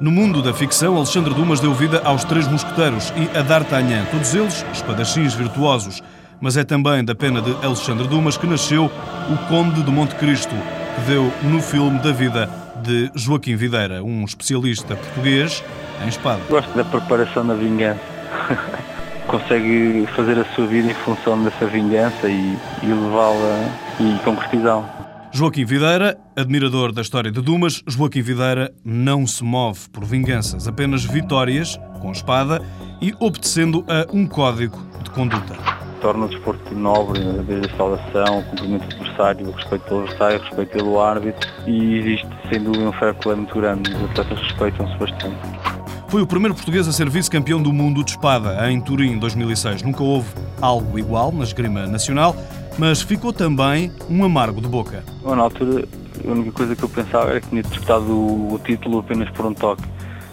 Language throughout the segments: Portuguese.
No mundo da ficção, Alexandre Dumas deu vida aos Três Mosqueteiros e a D'Artagnan, todos eles espadachins virtuosos. Mas é também da pena de Alexandre Dumas que nasceu o Conde de Monte Cristo, que deu no filme da vida de Joaquim Videira, um especialista português em espada. Gosto da preparação da vingança. Consegue fazer a sua vida em função dessa vingança e, e levá-la e concretizá-la. Joaquim Videira, admirador da história de Dumas, Joaquim Videira não se move por vinganças, apenas vitórias com espada e obedecendo a um código de conduta. Torna o desporto nobre, desde a saudação, o cumprimento do adversário, o respeito pelo adversário, o respeito pelo árbitro e existe sem dúvida um fair play muito grande, os atletas respeitam-se bastante. Foi o primeiro português a ser vice-campeão do mundo de espada em Turim em 2006. Nunca houve algo igual na esgrima nacional mas ficou também um amargo de boca. Na altura, a única coisa que eu pensava era que tinha disputado o título apenas por um toque.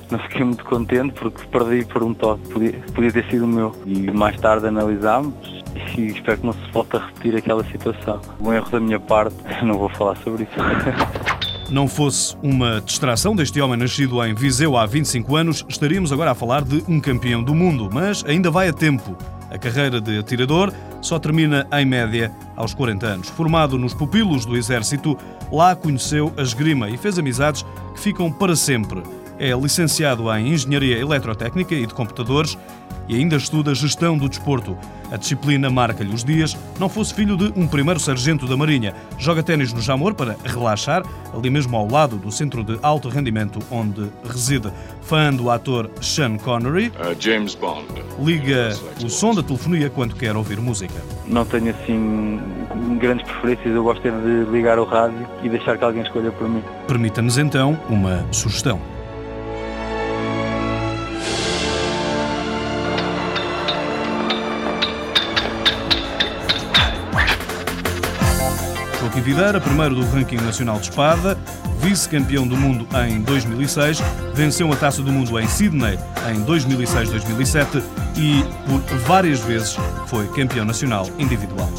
Não fiquei muito contente porque perdi por um toque, podia, podia ter sido o meu. E mais tarde analisámos e espero que não se volte a repetir aquela situação. Um erro da minha parte, não vou falar sobre isso. Não fosse uma distração deste homem nascido em Viseu há 25 anos, estaríamos agora a falar de um campeão do mundo, mas ainda vai a tempo. A carreira de atirador só termina, em média, aos 40 anos. Formado nos pupilos do Exército, lá conheceu a esgrima e fez amizades que ficam para sempre. É licenciado em Engenharia Eletrotécnica e de Computadores e ainda estuda Gestão do Desporto. A disciplina marca-lhe os dias. Não fosse filho de um primeiro sargento da Marinha. Joga ténis no Jamor para relaxar, ali mesmo ao lado do centro de alto rendimento onde reside. Fã do ator Sean Connery. Uh, James Bond. Liga o som da telefonia quando quer ouvir música. Não tenho assim grandes preferências. Eu gosto de ligar o rádio e deixar que alguém escolha por mim. Permita-nos então uma sugestão. Joaquim Videira, primeiro do ranking nacional de espada, vice-campeão do mundo em 2006, venceu a Taça do Mundo em Sydney em 2006-2007 e, por várias vezes, foi campeão nacional individual.